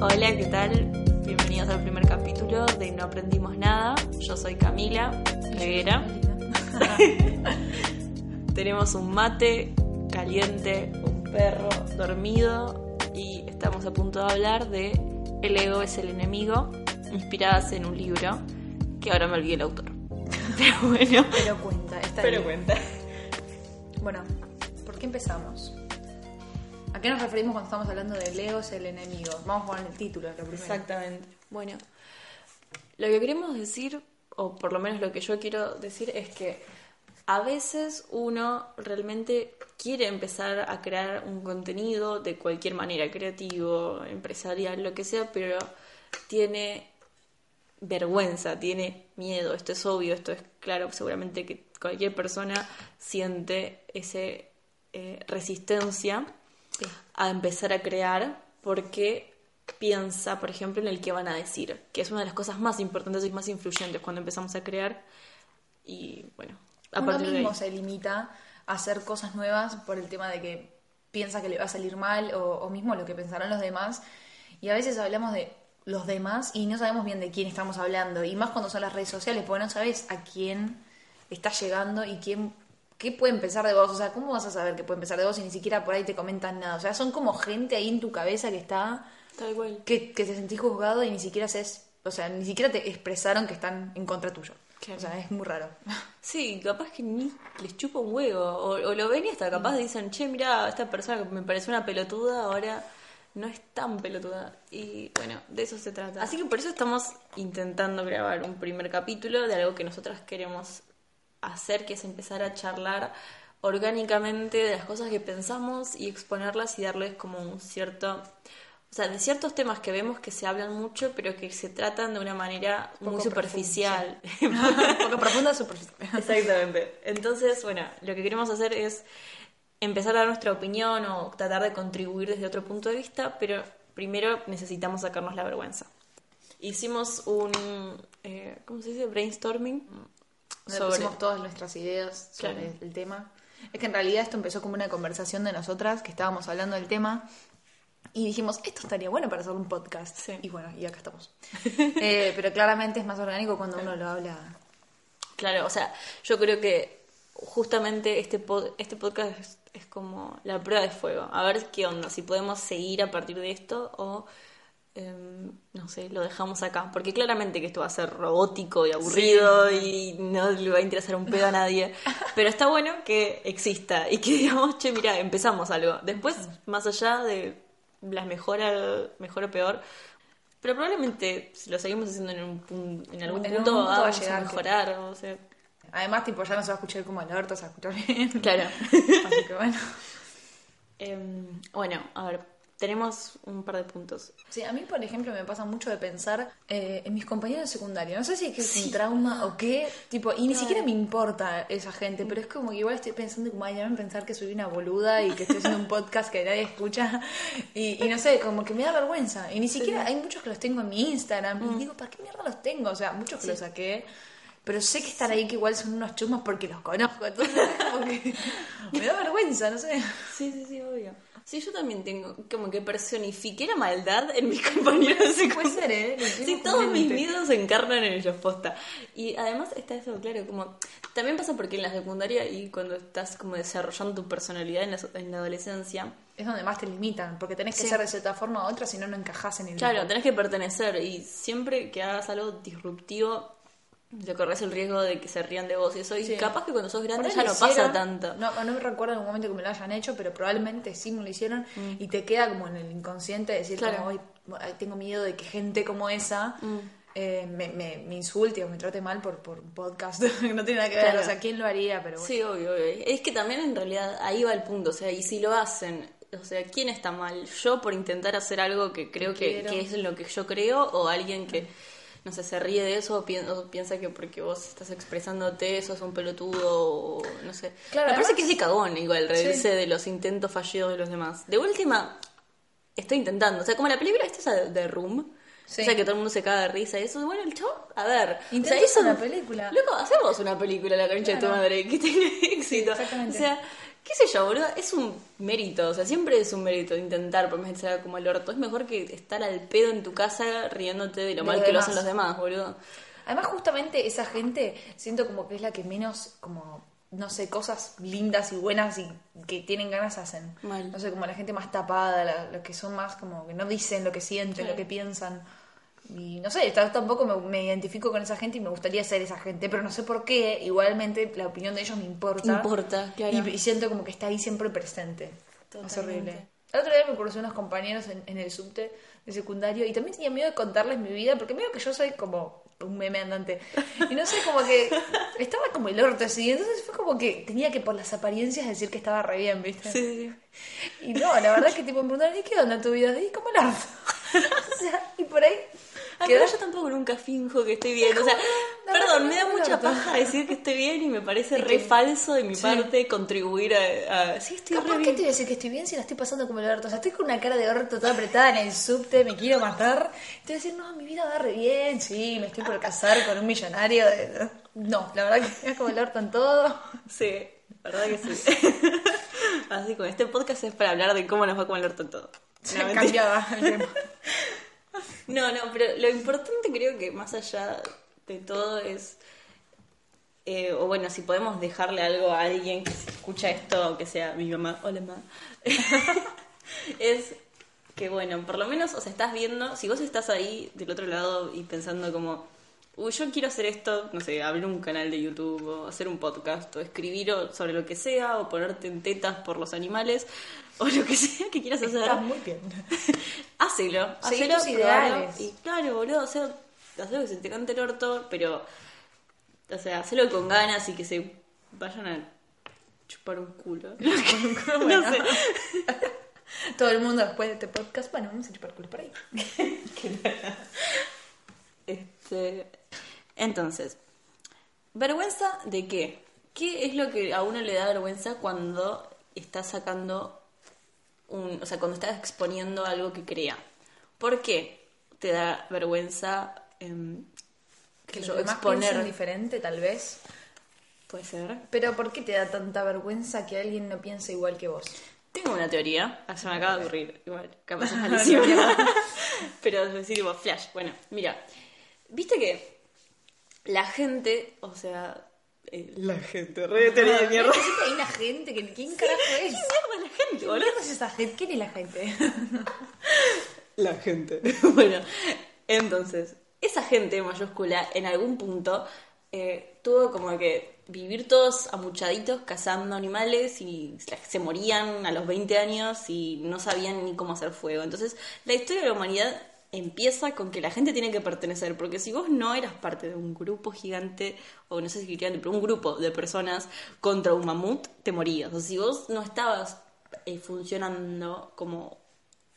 Hola, ¿qué tal? Bienvenidos al primer capítulo de No Aprendimos Nada. Yo soy Camila Reguera. Tenemos un mate caliente, un perro dormido y estamos a punto de hablar de El ego es el enemigo, inspiradas en un libro que ahora me olvidé el autor. Pero bueno. Pero cuenta, está Pero bien. cuenta. Bueno, ¿por qué empezamos? ¿A qué nos referimos cuando estamos hablando de Leo es el enemigo? Vamos con el título, lo primero. Exactamente. Bueno, lo que queremos decir, o por lo menos lo que yo quiero decir, es que a veces uno realmente quiere empezar a crear un contenido de cualquier manera, creativo, empresarial, lo que sea, pero tiene vergüenza, tiene miedo, esto es obvio, esto es claro, seguramente que cualquier persona siente ese eh, resistencia a empezar a crear porque piensa, por ejemplo, en el que van a decir, que es una de las cosas más importantes y más influyentes cuando empezamos a crear. Y bueno, a Uno partir de ahí. mismo se limita a hacer cosas nuevas por el tema de que piensa que le va a salir mal o, o mismo lo que pensarán los demás. Y a veces hablamos de los demás y no sabemos bien de quién estamos hablando. Y más cuando son las redes sociales, porque no sabes a quién está llegando y quién qué pueden pensar de vos. O sea, ¿cómo vas a saber qué pueden pensar de vos si ni siquiera por ahí te comentan nada? O sea, son como gente ahí en tu cabeza que está Tal cual. que, que te sentís juzgado y ni siquiera haces, o sea, ni siquiera te expresaron que están en contra tuyo. Claro. O sea, es muy raro. Sí, capaz que ni les chupa un huevo. O, o lo ven y hasta capaz dicen, che, mira, esta persona que me pareció una pelotuda, ahora no es tan pelotuda. Y bueno, de eso se trata. Así que por eso estamos intentando grabar un primer capítulo de algo que nosotras queremos hacer, que es empezar a charlar orgánicamente de las cosas que pensamos y exponerlas y darles como un cierto... O sea, de ciertos temas que vemos que se hablan mucho, pero que se tratan de una manera muy Poco superficial. Poco profunda, superficial. Exactamente. Entonces, bueno, lo que queremos hacer es empezar a dar nuestra opinión o tratar de contribuir desde otro punto de vista, pero primero necesitamos sacarnos la vergüenza. Hicimos un, eh, ¿cómo se dice? Brainstorming Donde sobre... pusimos todas nuestras ideas sobre Claro. el tema. Es que en realidad esto empezó como una conversación de nosotras que estábamos hablando del tema y dijimos, esto estaría bueno para hacer un podcast. Sí. Y bueno, y acá estamos. Eh, pero claramente es más orgánico cuando uno lo habla. Claro, o sea, yo creo que justamente este, pod- este podcast es, es como la prueba de fuego. A ver qué onda, si podemos seguir a partir de esto o, em, no sé, lo dejamos acá. Porque claramente que esto va a ser robótico y aburrido y no le va a interesar un pedo a nadie. Pero está bueno que exista y que digamos, che, mira, empezamos algo. Después, más allá de las mejora, mejor o peor, pero probablemente si lo seguimos haciendo en, un en algún En punto, va a vamos a llegar que- mejorar. O sea, Además, tipo, ya no se va a escuchar como el orto, se va a escuchar bien. Claro. Así que bueno. Em, bueno, a ver, tenemos un par de puntos. Sí, a mí, por ejemplo, me pasa mucho de pensar eh, en mis compañeros de secundario. No sé si es que es Sí. un trauma o qué, tipo, y ni siquiera me importa esa gente, pero es como que igual estoy pensando como, ay, ya a pensar que soy una boluda y que estoy haciendo un podcast que nadie escucha. Y, y no sé, como que me da vergüenza. Y ni siquiera, hay muchos que los tengo en mi Instagram. Y digo, ¿para qué mierda los tengo? O sea, muchos que los saqué. Pero sé que están ahí que igual son unos chumas porque los conozco. Entonces, es como que me da vergüenza, no sé. Sí, sí, sí, obvio. Sí, yo también tengo como que personifiqué la maldad en mis compañeros de Puede ser, ¿eh? Sí, todos mis miedos se encarnan en ellos, posta. Y además está eso, claro, como... También pasa porque en la secundaria y cuando estás como desarrollando tu personalidad en la, en la adolescencia, Es donde más te limitan, porque tenés que Sí. ser de cierta forma u otra, si no, no encajás en el Claro, grupo. tenés que pertenecer y siempre que hagas algo disruptivo, te corres el riesgo de que se rían de vos y eso. Y Sí. capaz que cuando sos grande ya no pasa tanto. No, no me recuerdo en un momento que me lo hayan hecho, pero probablemente sí me lo hicieron y te queda como en el inconsciente decir Mm. Claro. como, "Ay, tengo miedo de que gente como esa eh, me, me, me insulte o me trate mal por, por un podcast. no tiene nada que ver, Claro. o sea, ¿quién lo haría? Pero bueno. Sí, obvio, obvio. Es que también en realidad ahí va el punto. O sea, y si lo hacen, o sea, ¿quién está mal? ¿Yo por intentar hacer algo que creo que, que es lo que yo creo? ¿O alguien que, no sé, se ríe de eso o, pi- o piensa que porque vos estás expresándote sos un pelotudo o no sé? Claro, Me parece que es de cagón igual reírse Sí. de los intentos fallidos de los demás. De última, estoy intentando. O sea, como la película esta de, de Room. Sí. O sea, que todo el mundo se caga de risa y eso. Bueno, el chavo, a ver. Intentó o sea, hacer una película. Loco, hacemos una película, la cancha de tu madre, que tenga éxito. exactamente. O sea, qué sé yo, boludo, es un mérito, o sea, siempre es un mérito intentar, por más que sea como el orto. Es mejor que estar al pedo en tu casa riéndote de lo De mal que lo hacen los demás, boludo. Además, justamente esa gente siento como que es la que menos, como, no sé, cosas lindas y buenas y que tienen ganas hacen. Mal. No sé, como la gente más tapada, la- los que son más como que no dicen lo que sienten, Sí. lo que piensan. Y no sé, ta- tampoco me, me identifico con esa gente y me gustaría ser esa gente, pero no sé por qué. Igualmente, la opinión de ellos me importa. Importa, claro. Y, y siento como que está ahí siempre presente. Es Totalmente. horrible. El otro día me conocí unos compañeros en, en el subte de secundario y también tenía miedo de contarles mi vida porque medio que yo soy como un meme andante. Y no sé, como que estaba como el orto así. Entonces fue como que tenía que por las apariencias decir que estaba re bien, ¿viste? Sí, Y no, la verdad que tipo me preguntaron, ¿y qué onda tu vida? Y como el orto. o sea, y por ahí Quedó- pero yo tampoco nunca finjo que estoy bien. O sea, perdón, que me da mucha paja decir que estoy bien y me parece re que- falso de mi Sí. parte contribuir a, a- Sí, estoy ¿Por qué te voy a decir que estoy bien si la estoy pasando como el orto? O sea, estoy con una cara de orto toda apretada en el subte, me quiero matar. Te voy a decir, no, mi vida va re bien, sí, me estoy por casar con un millonario. de- No, la verdad que es como el orto en todo. Sí, la verdad que sí. Así con este podcast es para hablar de cómo nos va con el orto en todo. Se No, mentira. cambiaba el tema. No, no, pero lo importante creo que más allá de todo es, eh, o bueno, si podemos dejarle algo a alguien que escucha esto, aunque sea mi mamá, hola mamá, es que bueno, por lo menos, o sea, estás viendo, si vos estás ahí del otro lado y pensando como, uy, yo quiero hacer esto, no sé, abrir un canal de YouTube o hacer un podcast o escribir sobre lo que sea o ponerte en tetas por los animales o lo que sea que quieras hacer. Estás muy bien. Hacelo, hacelo, tus probalo. ideales. Y claro, boludo, sea, hacelo que se te cante el orto, pero, o sea, hacelo con ganas y que se vayan a chupar un culo. Bueno. No sé. Todo el mundo después de este podcast, bueno, vamos a chupar culo por ahí. Este, entonces, ¿vergüenza de qué? ¿Qué es lo que a uno le da vergüenza cuando está sacando un, o sea, cuando está exponiendo algo que crea? ¿Por qué te da vergüenza qué Que los yo, exponer? diferente, tal vez. Puede ser. Pero ¿por qué te da tanta vergüenza que alguien no piense igual que vos? Tengo una teoría, ah, se me acaba de ocurrir, igual, capaz es malísima. Pero es decir, tipo, flash. Bueno, mira, viste que la gente, o sea, eh, la gente, re teoría de mierda. Hay una gente que ¿quién carajo es? mierda la gente, mierda es esa gente? ¿Quién es la gente? La gente. bueno, entonces, esa gente mayúscula en algún punto eh, tuvo como que vivir todos amuchaditos cazando animales y se- se morían a los 20 años y no sabían ni cómo hacer fuego. Entonces, la historia de la humanidad empieza con que la gente tiene que pertenecer, porque si vos no eras parte de un grupo gigante, o no sé si gigante, pero un grupo de personas contra un mamut, te morías. O sea, si vos no estabas eh, funcionando como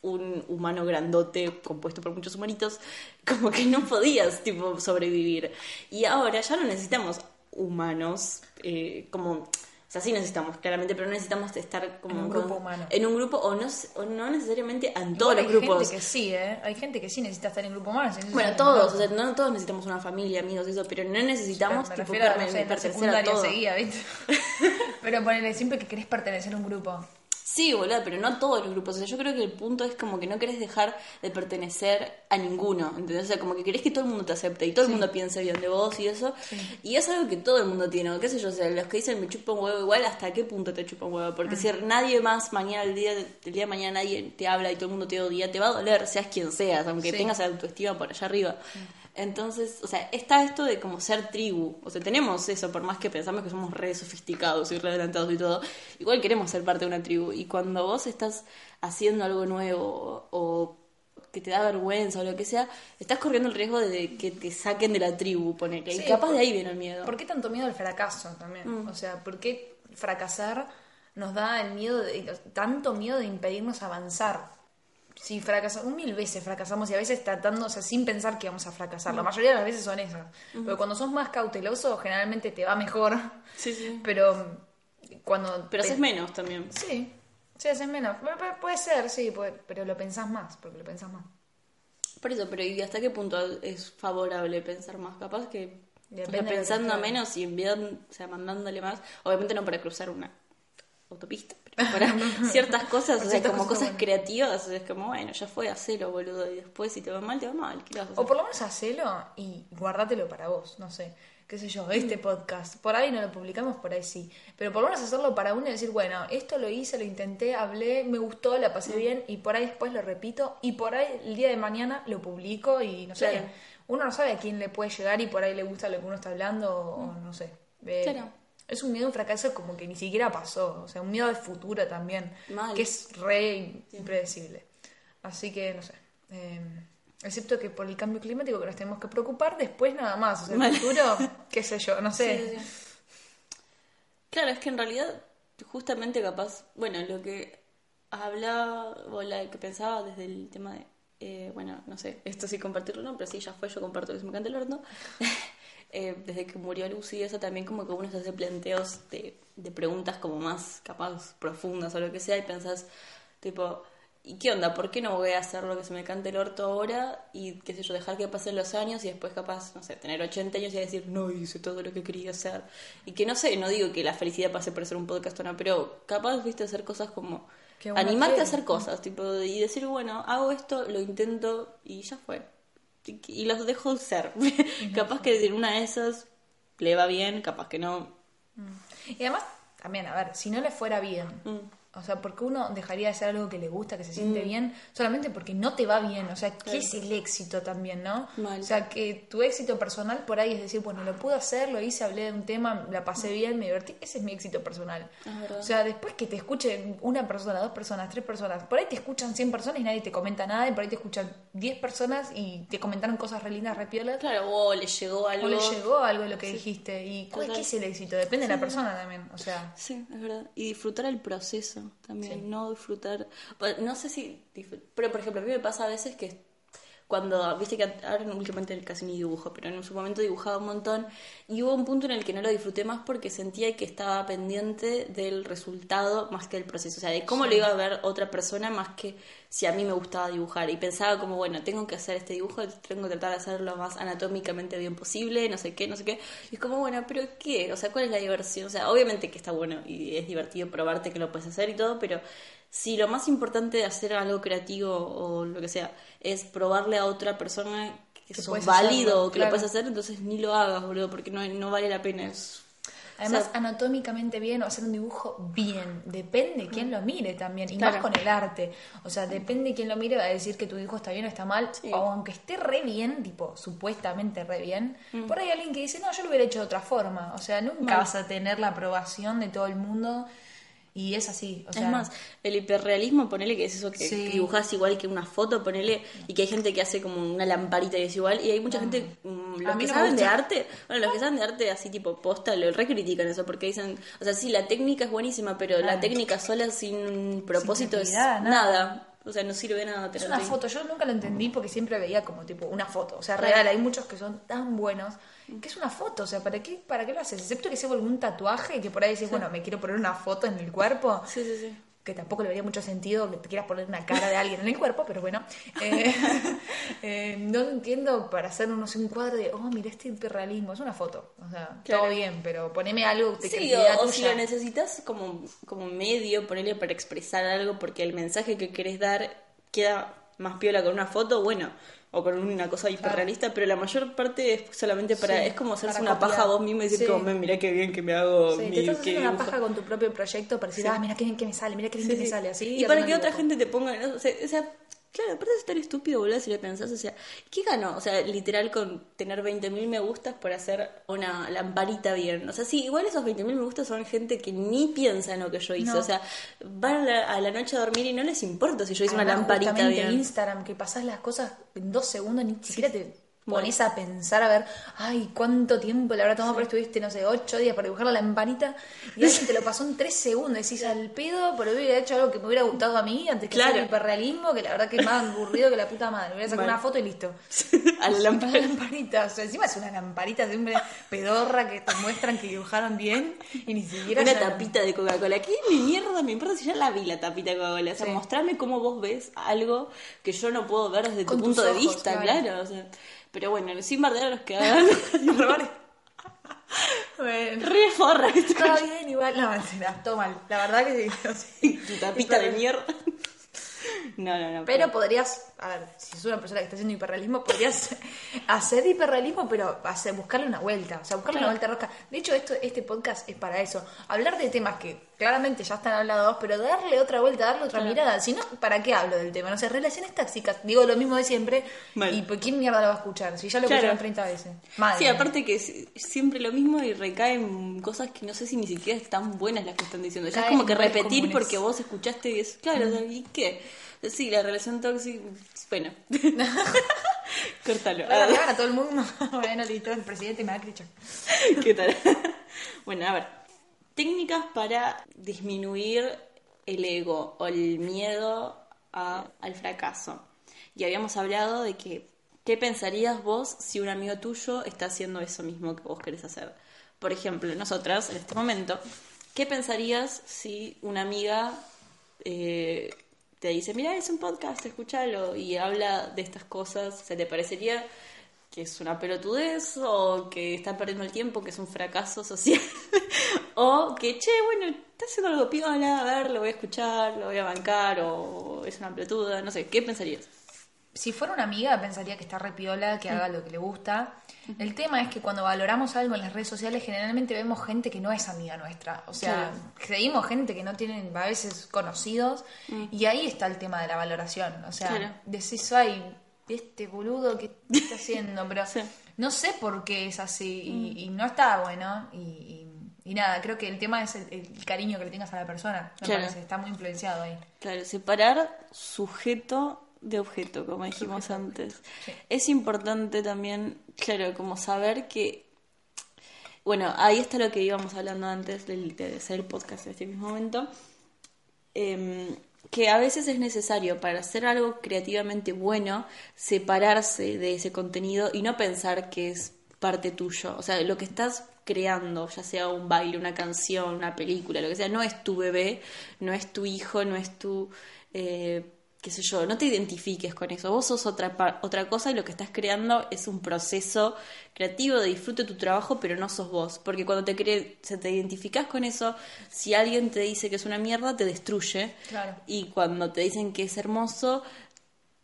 un humano grandote compuesto por muchos humanitos, como que no podías tipo sobrevivir. Y ahora ya no necesitamos humanos, eh, como, o sea, sí necesitamos claramente, pero no necesitamos estar como En un con- grupo humano. en un grupo o no, o no necesariamente en todos los hay grupos. gente que sí, ¿eh? Hay gente que sí necesita estar en grupo humano. Bueno, todos, o sea, no todos necesitamos una familia, amigos, eso, pero no Pero necesitamos me tipo, a, no sé, en la a todo. seguía, ¿viste? Pero ponele siempre que querés pertenecer a un grupo. Sí, boludo, pero no todos los grupos. O sea, yo creo que el punto es como que no querés dejar de pertenecer a ninguno. ¿Entendés? O sea, como que querés que todo el mundo te acepte y todo el mundo piense bien de vos y eso. Y es algo que todo el mundo tiene. o qué sé yo, o sea, los que dicen me chupa un huevo igual, ¿hasta qué punto te chupa un huevo? Porque si nadie más mañana, el día, el día de mañana nadie te habla y todo el mundo te odia, te va a doler, seas quien seas, aunque Sí. tengas autoestima por allá arriba. Entonces, o sea, está esto de como ser tribu. O sea, tenemos eso, por más que pensamos que somos re sofisticados y re adelantados y todo. Igual queremos ser parte de una tribu. Y cuando vos estás haciendo algo nuevo o que te da vergüenza o lo que sea, estás corriendo el riesgo de que te saquen de la tribu, ponele. Sí, y capaz por- de ahí viene el miedo. ¿Por qué tanto miedo al fracaso también? Mm. O sea, ¿por qué fracasar nos da el miedo, de, tanto miedo de impedirnos avanzar? Si fracasamos, mil veces fracasamos y a veces tratando, o sea, sin pensar que vamos a fracasar. La mayoría de las veces son esas. Pero cuando sos más cauteloso, generalmente te va mejor. Sí, sí. Pero mm, cuando. Pero te- haces menos también. Sí, sí, haces menos. Pu- pu- Puede ser, sí, puede- pero lo pensás más, porque lo pensás más. Por eso, pero ¿y hasta qué punto es favorable pensar más? Capaz que o sea, pensando menos y enviando, o sea, mandándole más. Obviamente no para cruzar una autopista, pero para ciertas cosas, o sea, ciertas como cosas creativas, es como, bueno, ya fue, hacelo, boludo, y después si te va mal, te va mal, ¿qué vas a hacer? O por lo menos hacelo y guardátelo para vos, no sé. Qué sé yo, este podcast. Por ahí no lo publicamos, por ahí sí. Pero por lo menos hacerlo para uno y decir, bueno, esto lo hice, lo intenté, hablé, me gustó, la pasé bien y por ahí después lo repito y por ahí el día de mañana lo publico y no sé. Claro. Uno no sabe a quién le puede llegar y por ahí le gusta lo que uno está hablando o no sé. Eh, Claro. Es un miedo a un fracaso como que ni siquiera pasó. O sea, un miedo al futuro también. Mal. Que es re impredecible. Así que, no sé. eh, excepto que por el cambio climático que nos tenemos que preocupar, después nada más. O sea, el futuro, qué sé yo, no sé. Sí, sí, sí. Claro, es que en realidad, justamente capaz, bueno, lo que hablaba, o la que pensaba desde el tema de, eh, bueno, no sé, esto sí compartirlo no, pero sí, ya fue, yo comparto que se me canta el horno. Eh, desde que murió Lucy, eso también como que uno se hace planteos de, de preguntas como más capaz profundas o lo que sea y pensás, tipo, ¿y qué onda? ¿Por qué no voy a hacer lo que se me cante el orto ahora y qué sé yo, dejar que pasen los años y después capaz, no sé, tener 80 años y decir, no hice todo lo que quería hacer? Y que no sé, no digo que la felicidad pase por ser un podcast o no, pero capaz, viste, hacer cosas como... Animarte quiere. a hacer cosas, tipo, y decir, bueno, hago esto, lo intento y ya fue. Y, los dejo ser. capaz que en una de esas le va bien, capaz que no. Y además, también, a ver, si no le fuera bien, Mm. O sea, porque uno dejaría de hacer algo que le gusta, que se siente bien, solamente porque no te va bien? O sea, ¿qué es el éxito también, no? Mal. O sea, que tu éxito personal por ahí es decir, bueno, lo pude hacer, lo hice, hablé de un tema, la pasé bien, me divertí, ese es mi éxito personal. O sea, después que te escuchen una persona, dos personas, tres personas, por ahí te escuchan 100 personas y nadie te comenta nada, y por ahí te escuchan 10 personas y te comentaron cosas re lindas, re piolas. Claro, o le llegó algo. O le llegó algo de lo que dijiste. ¿Y cuál- qué es el éxito? Depende de la persona también. O sea, Sí, es verdad. Y disfrutar el proceso también, no disfrutar. No sé si. Pero, por ejemplo, a mí me pasa a veces que cuando. Viste que ahora últimamente casi ni dibujo, pero en su momento dibujaba un montón. Y hubo un punto en el que no lo disfruté más porque sentía que estaba pendiente del resultado más que del proceso. O sea, de cómo lo iba a ver otra persona más que si a mí me gustaba dibujar. Y pensaba como, bueno, tengo que hacer este dibujo, tengo que tratar de hacerlo lo más anatómicamente bien posible, no sé qué, no sé qué. Y es como, bueno, pero ¿qué? O sea, ¿cuál es la diversión? O sea, obviamente que está bueno y es divertido probarte que lo puedes hacer y todo, pero si lo más importante de hacer algo creativo o lo que sea es probarle a otra persona que, Que sos válido hacerlo, o que claro. lo puedes hacer, entonces ni lo hagas, boludo, porque no, no vale la pena. Es, además, o sea, anatómicamente bien o hacer un dibujo bien. Depende quién lo mire también. Y Claro. más con el arte. O sea, depende quién lo mire, va a decir que tu dibujo está bien o está mal. Sí. O aunque esté re bien, tipo, supuestamente re bien. Mm. Por ahí hay alguien que dice, no, yo lo hubiera hecho de otra forma. O sea, nunca vas a tener la aprobación de todo el mundo. Y es así. O sea, es más, el hiperrealismo, ponele que es eso que, Sí. que dibujás igual que una foto, ponele, y que hay gente que hace como una lamparita y es igual, y hay mucha gente, mm, los que no saben de arte, bueno, los que saben de arte así tipo posta, lo recritican eso, porque dicen, o sea, sí, la técnica es buenísima, pero la técnica sola sin propósito es nada. nada. o sea, no sirve nada. Es una foto, yo nunca lo entendí porque siempre veía como tipo una foto, o sea, real, hay muchos que son tan buenos que es una foto, o sea, ¿para qué, para qué lo haces? Excepto que sea algún tatuaje y que por ahí decís, bueno, me quiero poner una foto en el cuerpo, Sí, sí, sí. que tampoco le vería mucho sentido que te quieras poner una cara de alguien en el cuerpo, pero bueno, eh, eh, no entiendo para hacer, no sé, un cuadro de, oh, mira este hiperrealismo, es una foto, o sea, Claro. todo bien, pero poneme algo de Sí, o, o si lo necesitas como, como medio, ponerle para expresar algo, porque el mensaje que querés dar queda más piola con una foto, bueno, o con una cosa hiperrealista, pero la mayor parte es solamente para, Sí, es como hacerse para una paja copiar. a vos mismo y decir Sí. como, "Men, mirá qué bien que me hago Sí, mi te estás haciendo una dibujo". paja con tu propio proyecto para decir, ah, mira qué bien que me sale, mira qué bien que me sale, así. Y para haciendo que otra gente te ponga, o sea, claro, aparte es tan estúpido, boludo, si lo pensás, o sea, ¿qué ganó? O sea, literal con tener 20.000 me gustas por hacer una lamparita bien. O sea, sí, igual esos 20.000 me gustas son gente que ni piensa en lo que yo hice. No. O sea, van a la, a la noche a dormir y no les importa si yo hice una lamparita bien. Instagram, que pasás las cosas en dos segundos, ni siquiera te pones a pensar a ver, ay, cuánto tiempo le habrá tomado, pero estuviste, no sé, ocho días para dibujar la lamparita y alguien te lo pasó en tres segundos. Decís al pedo, pero hubiera hecho algo que me hubiera gustado a mí antes que Claro. hacer el hiperrealismo, que la verdad que es más aburrido que la puta madre. Voy a sacar Mal. una foto y listo. a la La lamparita. lamparita, o sea, encima es una lamparita siempre pedorra que te muestran que dibujaron bien y ni siquiera. Una ya- tapita de Coca-Cola. ¿Qué mi mierda me importa si ya la vi la tapita de Coca-Cola? O sea, Sí. mostrarme cómo vos ves algo que yo no puedo ver desde tu Con punto de vista, claro. claro. o sea, pero bueno, sin bardear a los que hagan. Bueno, Re está bien, igual. No, mentira, todo mal. La verdad que sí. Tu tapita de mierda. No, no, no. Pero podrías, a ver, si sos una persona que está haciendo hiperrealismo, podrías hacer hiperrealismo, pero hacer, buscarle una vuelta, o sea, buscarle Claro. una vuelta rosca. De hecho, esto, este podcast es para eso. Hablar de temas que claramente ya están hablados, pero darle otra vuelta, darle otra Claro. mirada. Si no, ¿para qué hablo del tema? No sé, relaciones tóxicas, digo lo mismo de siempre. Mal. ¿Y por quién mierda lo va a escuchar? Si ya lo Claro. escucharon 30 veces. Madre Sí, aparte que es siempre lo mismo y recaen cosas que no sé si ni siquiera están buenas las que están diciendo. Ya es como que repetir comunes. porque vos escuchaste y es, claro, ¿y qué? Sí, la relación tóxica, bueno. Córtalo. Le ganaban a todo el mundo. bueno, listo, el presidente Macri. ¿Qué tal? bueno, a ver. Técnicas para disminuir el ego o el miedo a- al fracaso. Y habíamos hablado de que, ¿qué pensarías vos si un amigo tuyo está haciendo eso mismo que vos querés hacer? Por ejemplo, nosotras, en este momento, ¿qué pensarías si una amiga eh, te dice, mira, es un podcast, escúchalo, y habla de estas cosas? ¿Se te parecería que es una pelotudez o que está perdiendo el tiempo, que es un fracaso social? o que, che, bueno, está haciendo algo piola, a ver, lo voy a escuchar, lo voy a bancar, o es una pelotuda, no sé, ¿qué pensarías? Si fuera una amiga, pensaría que está repiola, que haga lo que le gusta. El tema es que cuando valoramos algo en las redes sociales, generalmente vemos gente que no es amiga nuestra. O sea, Claro. creímos gente que no tienen a veces conocidos. Y ahí está el tema de la valoración. O sea, Claro. decís, ay, este boludo que está haciendo, pero Sí. no sé por qué es así. Y, y no está bueno. Y, y- y nada, creo que el tema es el, el cariño que le tengas a la persona. Me Claro. parece, está muy influenciado ahí. Claro, separar sujeto de objeto, como dijimos antes. sí. Es importante también, claro, como saber que, bueno, ahí está lo que íbamos hablando antes del- de, hacer el podcast en este mismo momento, em, que a veces es necesario para hacer algo creativamente bueno separarse de ese contenido y no pensar que es parte tuyo. O sea, lo que estás creando, ya sea un baile, una canción, una película, lo que sea, no es tu bebé, no es tu hijo, no es tu... eh, qué sé yo, no te identifiques con eso. Vos sos otra, otra cosa y lo que estás creando es un proceso creativo de disfrute de tu trabajo, pero no sos vos. Porque cuando te, cre se te identificas con eso, si alguien te dice que es una mierda, te destruye. Claro. Y cuando te dicen que es hermoso,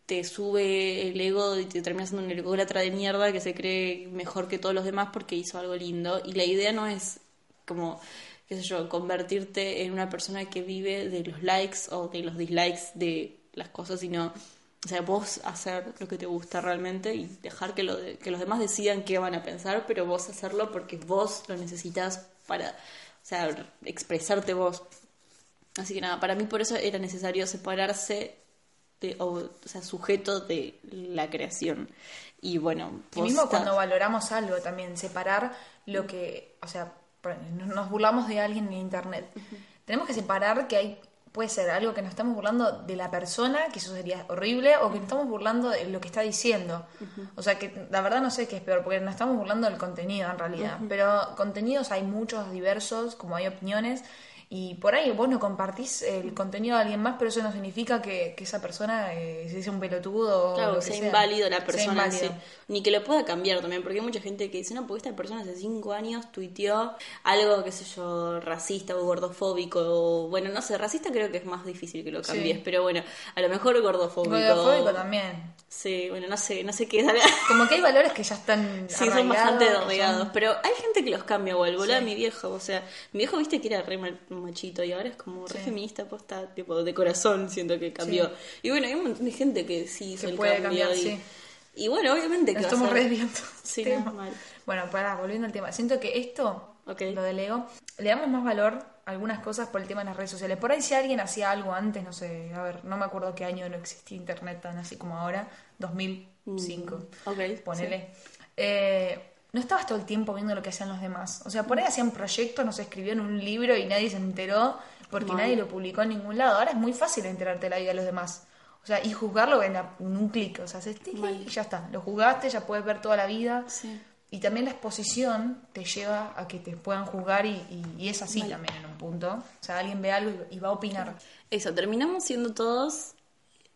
te sube el ego y te terminas siendo un ególatra de mierda que se cree mejor que todos los demás porque hizo algo lindo. Y la idea no es como, qué sé yo, convertirte en una persona que vive de los likes o de los dislikes de las cosas, sino, o sea, vos hacer lo que te gusta realmente y dejar que, lo de- que los demás decidan qué van a pensar, pero vos hacerlo porque vos lo necesitas para, o sea, expresarte vos. Así que nada, para mí por eso era necesario separarse de, o, o sea, sujeto de la creación. Y bueno, Y mismo cuando valoramos algo también, separar lo que, o sea, nos burlamos de alguien en internet. Tenemos que separar que hay, puede ser algo que nos estamos burlando de la persona, que eso sería horrible, o que nos estamos burlando de lo que está diciendo. O sea, que la verdad no sé qué es peor, porque nos estamos burlando del contenido en realidad. Pero contenidos hay muchos diversos, como hay opiniones. Y por ahí vos no compartís el contenido de alguien más, pero eso no significa que, que esa persona eh, se dice un pelotudo o Claro, lo que sea sea. inválido la Sea persona, inválido. sí. ni que lo pueda cambiar también, porque hay mucha gente que dice, no, porque esta persona hace cinco años tuiteó algo, qué sé yo, racista o gordofóbico, o, bueno, no sé, racista creo que es más difícil que lo cambies, Sí. pero bueno, a lo mejor gordofóbico. Gordofóbico también. Sí, bueno, no sé, no sé qué. Como que hay valores que ya están Sí, son bastante que son- pero hay gente que los cambia, o el boludo de Sí. mi viejo, o sea, mi viejo viste que era re mal- machito y ahora es como re Sí. feminista, posta, tipo, de corazón siento que cambió. Sí. Y bueno, hay un montón de gente que sí hizo Que el puede cambio cambiar, y, sí. y bueno, obviamente que estamos desviando. Sí, no, mal. Bueno, para volviendo al tema. Siento que esto, lo del ego, le damos más valor a algunas cosas por el tema de las redes sociales. Por ahí si alguien hacía algo antes, no sé, a ver, no me acuerdo qué año no existía internet tan así como ahora, 2005. Mm, ok, Ponele. Eh, no estabas todo el tiempo viendo lo que hacían los demás. O sea, por ahí hacían proyectos, no se escribió en un libro y nadie se enteró porque Mal. nadie lo publicó en ningún lado. Ahora es muy fácil enterarte de la vida de los demás. O sea, y juzgarlo en, la- en un clic. O sea, haces y ya está. Lo juzgaste, ya puedes ver toda la vida. Sí. Y también la exposición te lleva a que te puedan juzgar y, y- y es así Mal. también en un punto. O sea, alguien ve algo y, y va a opinar. Eso, terminamos siendo todos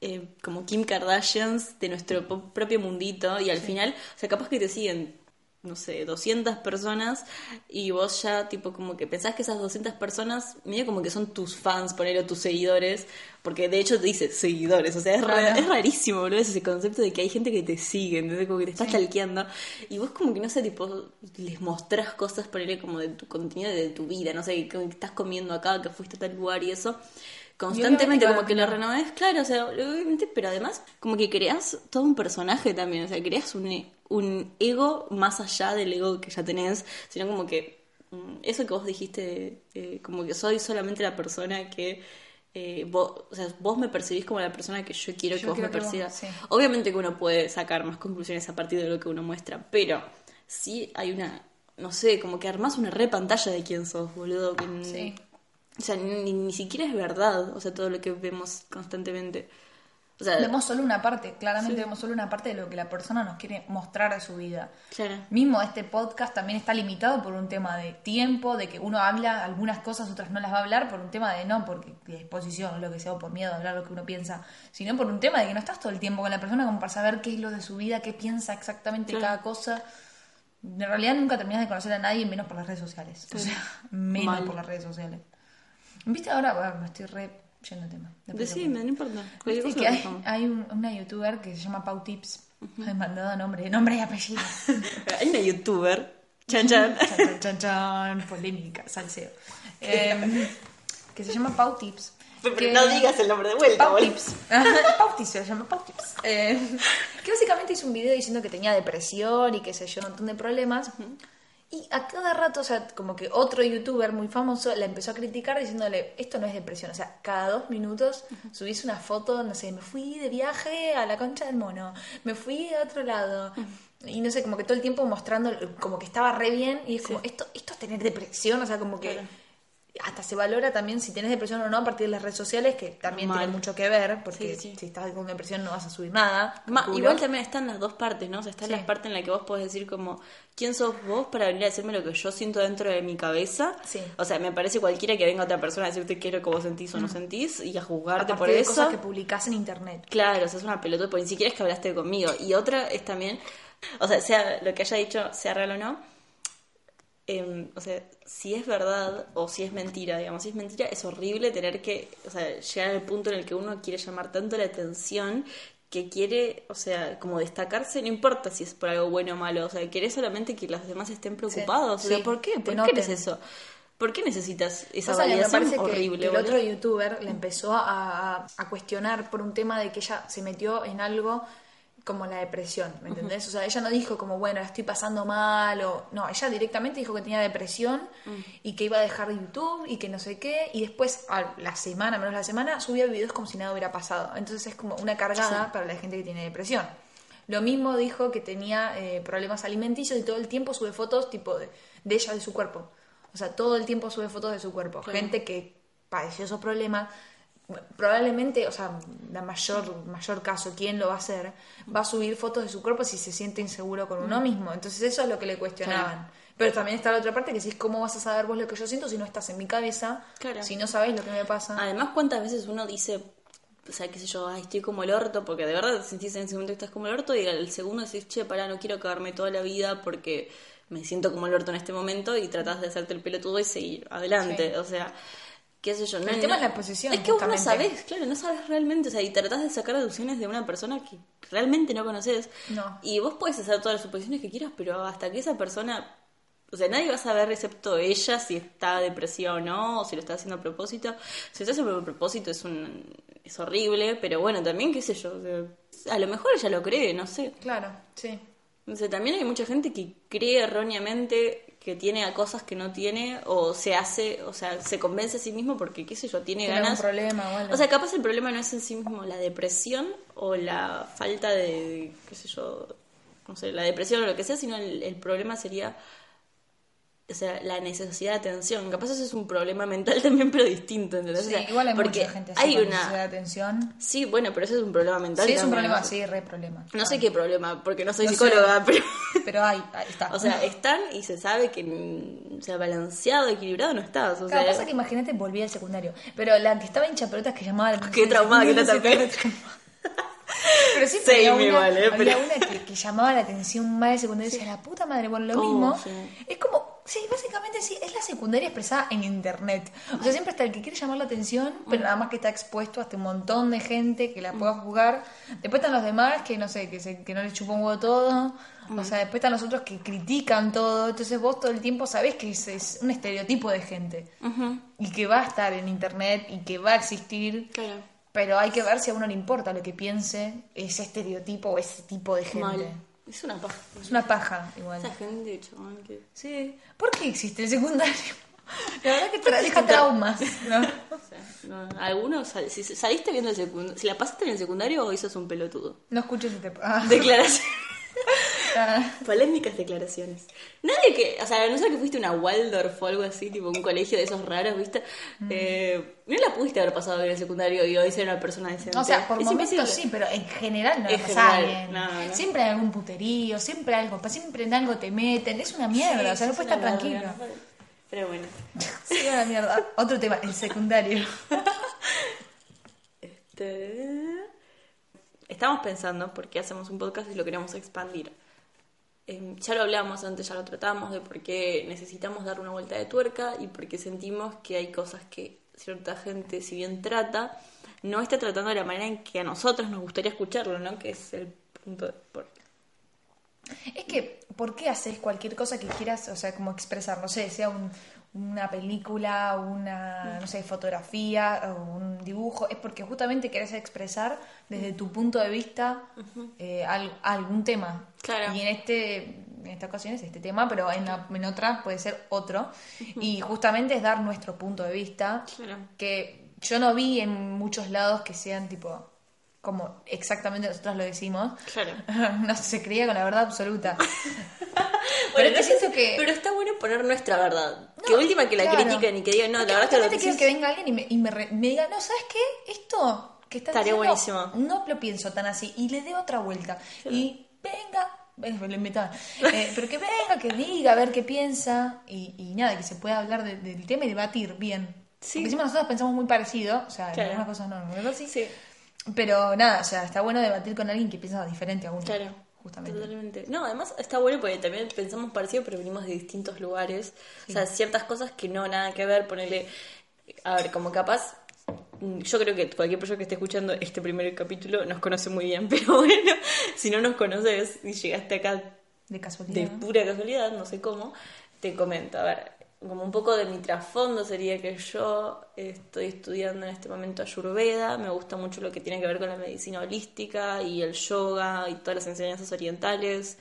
eh, como Kim Kardashians de nuestro propio mundito y al final, o sea, capaz que te siguen no sé, 200 personas y vos ya tipo como que pensás que esas 200 personas medio como que son tus fans, ponerlo tus seguidores, porque de hecho te dice seguidores, o sea, es, ra- es rarísimo, boludo, ese concepto de que hay gente que te sigue, ¿entendés? Como que te estás talqueando y vos como que no sé, tipo, les mostrás cosas, ponerle como de tu contenido, de tu vida, no sé, que estás comiendo acá, que fuiste a tal lugar y eso. Constantemente como que lo renovés, claro, o sea, obviamente, pero además como que creas todo un personaje también, o sea, creas un, un ego más allá del ego que ya tenés, sino como que mm, eso que vos dijiste, eh, como que soy solamente la persona que eh, vos, o sea, vos me percibís como la persona que yo quiero que vos me percibas. sí. Obviamente que uno puede sacar más conclusiones a partir de lo que uno muestra, pero sí hay una, no sé, como que armás una re pantalla de quién sos, boludo. Que, Sí. O sea, ni, ni siquiera es verdad, o sea, todo lo que vemos constantemente. O sea, Vemos solo una parte, claramente vemos solo una parte de lo que la persona nos quiere mostrar de su vida. claro. Mismo este podcast también está limitado por un tema de tiempo, de que uno habla algunas cosas, otras no las va a hablar, por un tema de no porque de exposición o lo que sea, o por miedo a hablar lo que uno piensa, sino por un tema de que no estás todo el tiempo con la persona como para saber qué es lo de su vida, qué piensa exactamente Claro. cada cosa. En realidad nunca terminas de conocer a nadie, menos por las redes sociales. O sea, menos Mal. por las redes sociales. ¿Viste ahora? Bueno, me estoy re yendo de tema. Decime, no importa. Viste que hay, un- una youtuber que se llama Pau Tips. Me mandado nombre, nombre y apellido. Hay una youtuber, chan chan. chan, chan, chan, chan, polémica, salseo. Eh, que se llama Pau Tips. Pero que- no digas el nombre de vuelta, Pau boludo. Tips. Pau Tips se llama Pau Tips. Eh, que básicamente hizo un video diciendo que tenía depresión y que sé yo, un montón de problemas. Y a cada rato, o sea, como que otro youtuber muy famoso la empezó a criticar diciéndole, esto no es depresión, o sea, cada dos minutos subís una foto, no sé, me fui de viaje a la concha del mono, me fui a otro lado. Y no sé, como que todo el tiempo mostrando como que estaba re bien y es como, esto, esto es tener depresión, o sea, como que Claro. Hasta se valora también si tenés depresión o no a partir de las redes sociales, que también Mal. tiene mucho que ver, porque Sí, sí. si estás con depresión no vas a subir nada. Ma- igual también están las dos partes, ¿no? O sea, está Sí. la parte en la que vos podés decir como, ¿quién sos vos para venir a decirme lo que yo siento dentro de mi cabeza? O sea, me parece cualquiera que venga otra persona a decirte qué es lo que vos sentís o no sentís y a juzgarte por de eso. cosas que publicás en internet. Claro, o sea, es una pelota, porque ni siquiera es que hablaste conmigo. Y otra es también, o sea, sea lo que haya dicho, sea real o no, em, o sea, si es verdad o si es mentira, digamos, si es mentira, es horrible tener que, o sea, llegar al punto en el que uno quiere llamar tanto la atención que quiere, o sea, como destacarse, no importa si es por algo bueno o malo, o sea, querés solamente que los demás estén preocupados, o sea, sí, ¿por qué? ¿Por qué eres eso? ¿Por qué necesitas esa Pasa me validación horrible? que el otro youtuber le empezó a, a cuestionar por un tema de que ella se metió en algo como la depresión, ¿me entendés? O sea, ella no dijo como, bueno, la estoy pasando mal o... No, ella directamente dijo que tenía depresión y que iba a dejar YouTube y que no sé qué. Y después, a la semana, menos la semana, subía videos como si nada hubiera pasado. Entonces es como una cargada para la gente que tiene depresión. Lo mismo dijo que tenía eh, problemas alimenticios y todo el tiempo sube fotos tipo de, de ella, de su cuerpo. O sea, todo el tiempo sube fotos de su cuerpo. Gente que padeció esos problemas, probablemente, o sea, la mayor, mayor caso, ¿quién lo va a hacer? Va a subir fotos de su cuerpo si se siente inseguro con uno mismo. Entonces eso es lo que le cuestionaban. Pero también está la otra parte que es cómo vas a saber vos lo que yo siento si no estás en mi cabeza, Claro. si no sabes lo que me pasa. Además, ¿cuántas veces uno dice, o sea, qué sé yo, ay, estoy como el orto, porque de verdad te sentís en ese momento que estás como el orto, y al segundo decís, che, pará, no quiero cagarme toda la vida porque me siento como el orto en este momento, y tratás de hacerte el pelotudo y seguir adelante. Sí. O sea, qué sé yo. No, El tema no- es la posición, Es que vos no justamente. sabés, claro, no sabes realmente, o sea, y tratás de sacar deducciones de una persona que realmente no conoces. No. Y vos puedes hacer todas las suposiciones que quieras, pero hasta que esa persona o sea, nadie va a saber excepto ella si está depresiva o no, o si lo está haciendo a propósito. Si lo está haciendo a propósito es un es horrible, pero bueno, también qué sé yo, o sea, a lo mejor ella lo cree, no sé. Claro, sí. O sea, también hay mucha gente que cree erróneamente que tiene a cosas que no tiene o se hace, o sea, se convence a sí mismo porque qué sé yo, tiene, Tiene ganas. algún problema. O sea, capaz el problema no es en sí mismo la depresión o la falta de, qué sé yo, no sé, la depresión o lo que sea, sino el, el problema sería, o sea, la necesidad de atención. Capaz eso es un problema mental también, pero distinto, ¿entendés? Sí, O sea, igual hay porque mucha gente así hay con una... necesidad de atención. Sí, bueno, pero eso es un problema mental. Sí, es un problema, sí, re problema. No sé qué problema, porque no soy No sé. psicóloga, pero... Pero hay, ahí está. O sea, están y se sabe que, o sea, balanceado, equilibrado no estás. O Claro, sea, pasa que imagínate, volví al secundario. Pero la que estaba hincha pelotas que llamaba... Qué traumada que está también. Pero siempre Same había una, igual, ¿eh? había Pero- una que, que llamaba la atención más de secundaria y decía, la puta madre, bueno, lo Oh, mismo. sí. Es como, sí, básicamente sí, es la secundaria expresada en internet. O sea, siempre está el que quiere llamar la atención, pero nada más que está expuesto hasta un montón de gente que la pueda jugar. Después están los demás que, no sé, que, se, que no les chupa un huevo todo. O sea, después están los otros que critican todo. Entonces vos todo el tiempo sabés que es, es un estereotipo de gente. Y que va a estar en internet y que va a existir. Claro. Pero hay que ver si a uno le importa lo que piense ese estereotipo o ese tipo de gente. Mal. Es una paja. Es una paja, igual. Esa gente, chaval, que... Sí. ¿Por qué existe el secundario? La verdad que te deja traumas, ¿no? o sea, no, algunos, sal- si saliste viendo el secundario, si la pasaste en el secundario o sos un pelotudo. No escucho ese tema. Ah. Declaraciones. Ah. Polémicas declaraciones. Nadie que, o sea, no sé que fuiste una Waldorf o algo así, tipo un colegio de esos raros, ¿viste? Mm. Eh, no la pudiste haber pasado bien el secundario y hoy ser una persona decente. O sea, por Es momentos imposible. sí, pero en general no la pasás general, bien. no, no. Siempre hay algún puterío, siempre algo, siempre en algo te meten. Es una mierda, o sea, no Sí, puedes es estar tranquilo. Pero bueno. Sí, una mierda. Otro tema, el secundario. Este, Estamos pensando, porque hacemos un podcast y lo queremos expandir. Eh, ya lo hablamos antes, ya lo tratamos, de por qué necesitamos dar una vuelta de tuerca y por qué sentimos que hay cosas que cierta gente, si bien trata, no está tratando de la manera en que a nosotros nos gustaría escucharlo, ¿no? Que es el punto de... por- Es que, ¿por qué haces cualquier cosa que quieras, o sea, como expresar, no sé, sea un- una película, una, no sé, fotografía o un dibujo? Es porque justamente querés expresar desde tu punto de vista eh, al- algún tema. Claro. Y en este, en esta ocasión es este tema, pero en, la- en otra puede ser otro. Y justamente es dar nuestro punto de vista, Claro. que yo no vi en muchos lados que sean tipo como exactamente nosotros lo decimos. Claro. no se creía con la verdad absoluta. Bueno, pero es que siento que. Pero está bueno poner nuestra verdad. que última que la claro. critiquen y que digan, no, Porque la verdad es que lo que quiero que venga alguien y me, y me, re- me diga, no, ¿sabes qué? Esto que estás Estaría buenísimo. No lo pienso tan así. Y le dé otra vuelta. Y venga. eh, Me lo. Eh, pero que venga, que diga, a ver qué piensa. Y, y nada, que se pueda hablar de- del tema y debatir bien. Sí. Porque encima nosotros pensamos muy parecido. O sea, Claro. en algunas cosas no, en sí. Sí. Pero nada, o sea, está bueno debatir con alguien que piensa diferente a uno. Claro. Justamente. Totalmente. No, además está bueno porque también pensamos parecido, pero venimos de distintos lugares. O sea, ciertas cosas que no nada que ver, ponerle. A ver, como capaz. mm, Yo creo que cualquier persona que esté escuchando este primer capítulo nos conoce muy bien, pero bueno, si no nos conoces y llegaste acá De casualidad. de pura casualidad, no sé cómo, te comento. A ver, como un poco de mi trasfondo sería que yo estoy estudiando en este momento Ayurveda, me gusta mucho lo que tiene que ver con la medicina holística y el yoga y todas las enseñanzas orientales.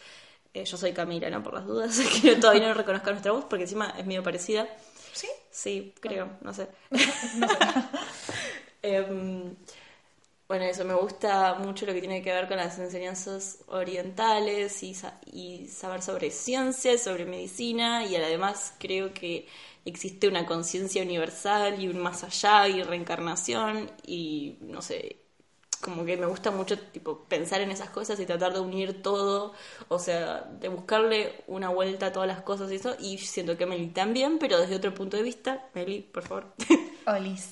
Eh, yo soy Camila, ¿no? Por las dudas, que todavía no reconozco nuestra voz porque encima es medio parecida. ¿Sí? Sí, creo, no sé. Em, bueno, eso me gusta mucho lo que tiene que ver con las enseñanzas orientales y, sa- y saber sobre ciencia, sobre medicina y además creo que existe una conciencia universal y un más allá y reencarnación y no sé, como que me gusta mucho tipo pensar en esas cosas y tratar de unir todo, o sea, de buscarle una vuelta a todas las cosas y eso, y siento que Meli también, pero desde otro punto de vista, Meli, por favor. Olis.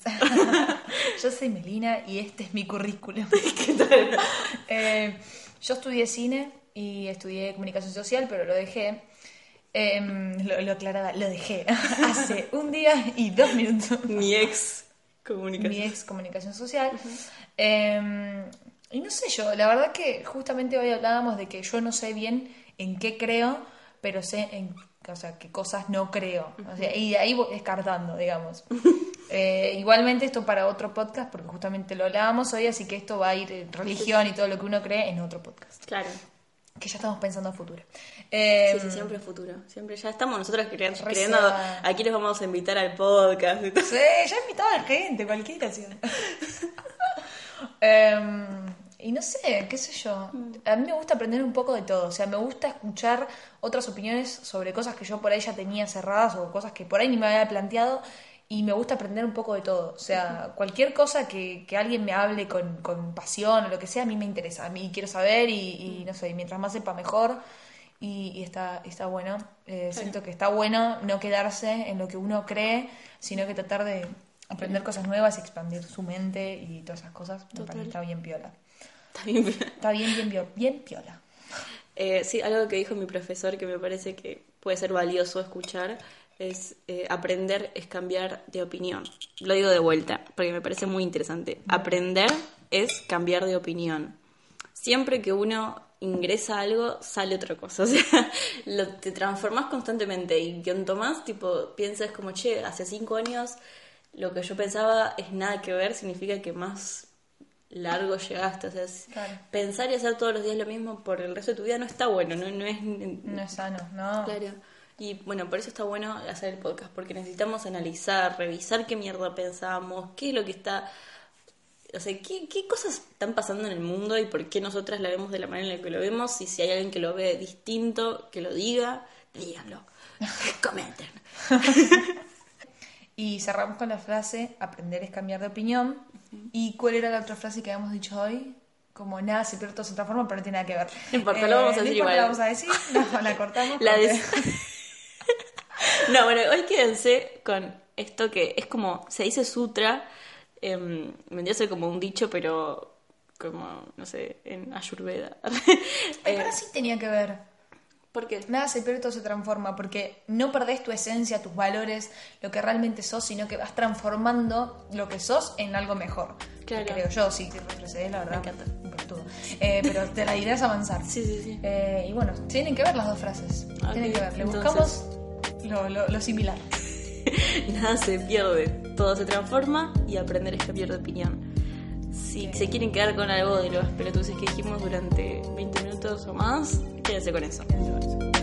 yo soy Melina y este es mi currículum. Eh, yo estudié cine y estudié comunicación social, pero lo dejé. Em, lo, lo aclaraba, lo dejé hace un día y dos minutos. Mi ex comunicación. Mi ex comunicación social. Em, y no sé yo, la verdad que justamente hoy hablábamos de que yo no sé bien en qué creo, pero sé en o sea, qué cosas no creo. O sea, y ahí voy descartando, digamos. Eh, igualmente esto para otro podcast, porque justamente lo hablábamos hoy, así que esto va a ir religión y todo lo que uno cree en otro podcast. Claro. Que ya estamos pensando a futuro. Eh, Sí, sí, siempre es futuro. Siempre ya estamos nosotros cre- Re creyendo sea. aquí les vamos a invitar al podcast y todo. Sí, ya he invitado a gente, cualquier ocasión. Em, y no sé, qué sé yo. A mí me gusta aprender un poco de todo. O sea, me gusta escuchar otras opiniones sobre cosas que yo por ahí ya tenía cerradas o cosas que por ahí ni me había planteado. Y me gusta aprender un poco de todo. O sea, cualquier cosa que, que alguien me hable con, con pasión o lo que sea, a mí me interesa. A mí quiero saber y, y no sé, mientras más sepa mejor. Y, y está, está bueno. Eh, Siento que está bueno no quedarse en lo que uno cree, sino que tratar de aprender cosas nuevas y expandir su mente y todas esas cosas. Me parece está bien piola. Está bien. Está bien, bien, bien, bien piola. Eh, sí, algo que dijo mi profesor que me parece que puede ser valioso escuchar es eh, aprender es cambiar de opinión. Lo digo de vuelta porque me parece muy interesante. Aprender es cambiar de opinión. Siempre que uno ingresa algo, sale otra cosa. O sea, lo, te transformas constantemente. Y que Tomás, tipo, piensas como, che, hace cinco años lo que yo pensaba es nada que ver, significa que más largo llegaste. O sea, Claro. pensar y hacer todos los días lo mismo por el resto de tu vida no está bueno, no, no es... No es sano, ¿no? Claro. Y bueno, por eso está bueno hacer el podcast, porque necesitamos analizar, revisar qué mierda pensamos, qué es lo que está... O sea, ¿qué, qué cosas están pasando en el mundo y por qué nosotras la vemos de la manera en la que lo vemos. Y si hay alguien que lo ve distinto, que lo diga, díganlo. Comenten. Y cerramos con la frase, aprender es cambiar de opinión. ¿Y cuál era la otra frase que habíamos dicho hoy? Como nada se pierde, todo se transforma, pero no tiene nada que ver. Eh, No importa, lo vamos a decir importa, igual. la vamos a decir, no, la cortamos. La porque- de... no, bueno, hoy quédense con esto que es como, se dice sutra, eh, vendría a ser como un dicho, pero como, no sé, en Ayurveda. Ay, Eh, pero sí tenía que ver. ¿Por qué? Nada se pierde, todo se transforma, porque no perdés tu esencia, tus valores, lo que realmente sos, sino que vas transformando lo que sos en algo mejor. Claro. Creo yo, sí, te retrocedés, la verdad. Me encanta. Eh, pero te la idea es avanzar. Sí, sí, sí. Eh, y bueno, tienen que ver las dos frases. Tienen que ver. Le entonces- buscamos lo, lo- lo similar. Nada se pierde, todo se transforma y aprender es cambiar de opinión. Si se quieren quedar con algo de los pelotuces que dijimos durante 20 minutos o más, quédense con eso. Quédense con eso.